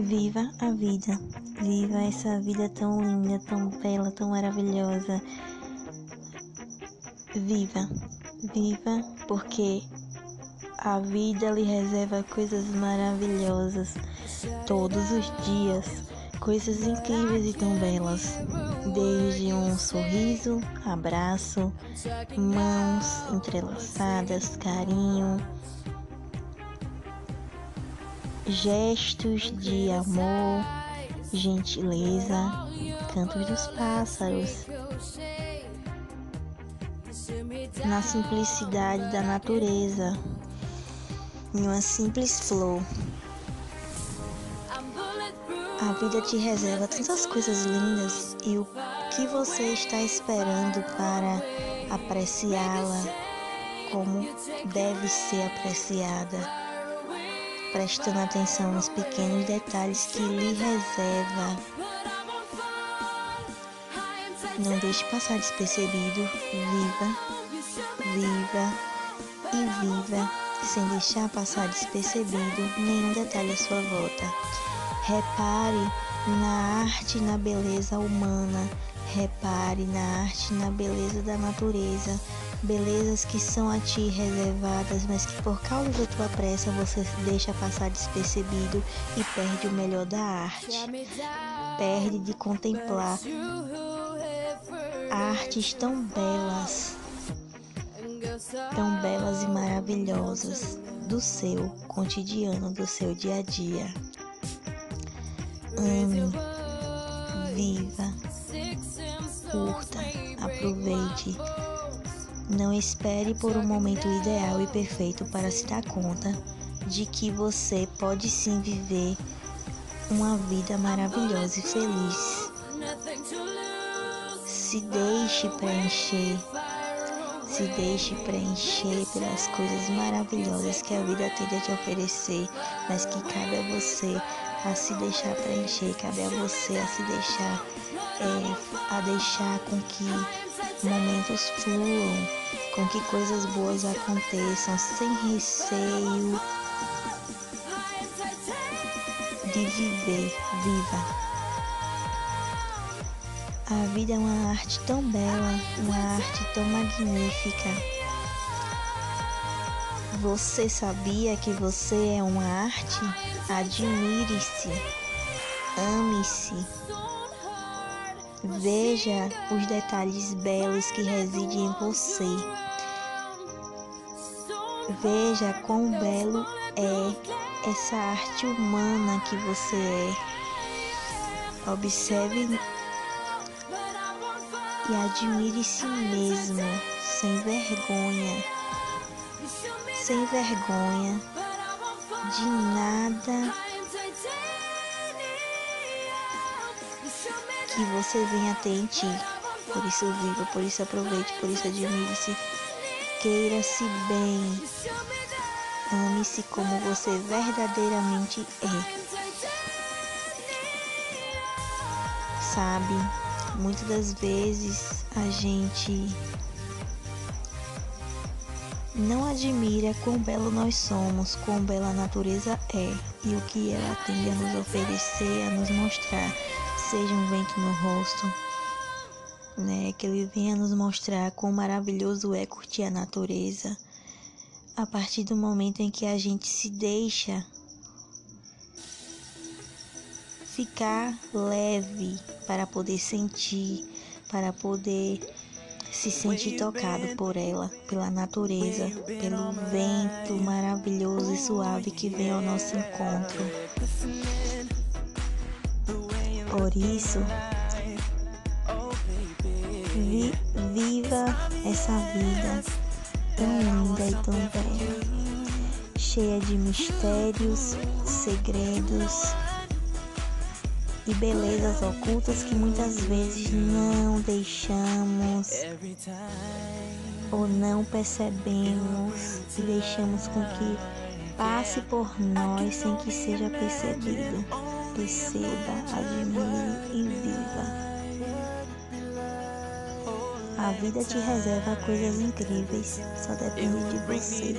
Viva a vida. Viva essa vida tão linda, tão bela, tão maravilhosa. Viva. Viva porque a vida lhe reserva coisas maravilhosas todos os dias, coisas incríveis e tão belas, desde um sorriso, abraço, mãos entrelaçadas, carinho, gestos de amor, gentileza, cantos dos pássaros, na simplicidade da natureza, em uma simples flor. A vida te reserva tantas coisas lindas e o que você está esperando para apreciá-la como deve ser apreciada prestando atenção nos pequenos detalhes que lhe reserva. Não deixe passar despercebido. Viva, viva e viva, sem deixar passar despercebido nenhum detalhe à sua volta. Repare na arte e na beleza humana. Repare na arte na beleza da natureza belezas que são a ti reservadas, mas que por causa da tua pressa você deixa passar despercebido e perde o melhor da arte. Perde de contemplar artes tão belas, tão belas e maravilhosas do seu cotidiano, do seu dia a dia. Ame, viva, curta, aproveite não espere por um momento ideal e perfeito para se dar conta de que você pode sim viver uma vida maravilhosa e feliz. Se deixe preencher, se deixe preencher pelas coisas maravilhosas que a vida tem a te oferecer, mas que cabe a você a se deixar preencher, cabe a você a se deixar, é, a deixar com que momentos fluam, com que coisas boas aconteçam sem receio de viver viva. A vida é uma arte tão bela, uma arte tão magnífica. Você sabia que você é uma arte? Admire-se, ame-se. Veja os detalhes belos que residem em você. Veja quão belo é essa arte humana que você é. Observe e admire si mesmo, sem vergonha, sem vergonha de nada que você venha ter em ti. Por isso viva, por isso aproveite, por isso admire-se. Queira-se bem. Ame-se como você verdadeiramente é. Sabe, muitas das vezes a gente não admira quão belo nós somos, quão bela a natureza é e o que ela tem a nos oferecer, a nos mostrar seja um vento no rosto, né? Que ele venha nos mostrar quão maravilhoso é curtir a natureza. A partir do momento em que a gente se deixa ficar leve para poder sentir, para poder se sentir tocado por ela, pela natureza, pelo vento maravilhoso e suave que vem ao nosso encontro. Por isso, vi, viva essa vida tão linda e tão bela, cheia de mistérios, segredos e belezas ocultas que muitas vezes não deixamos ou não percebemos e deixamos com que passe por nós sem que seja percebido perceba, admire e viva. A vida te reserva coisas incríveis, só depende de você.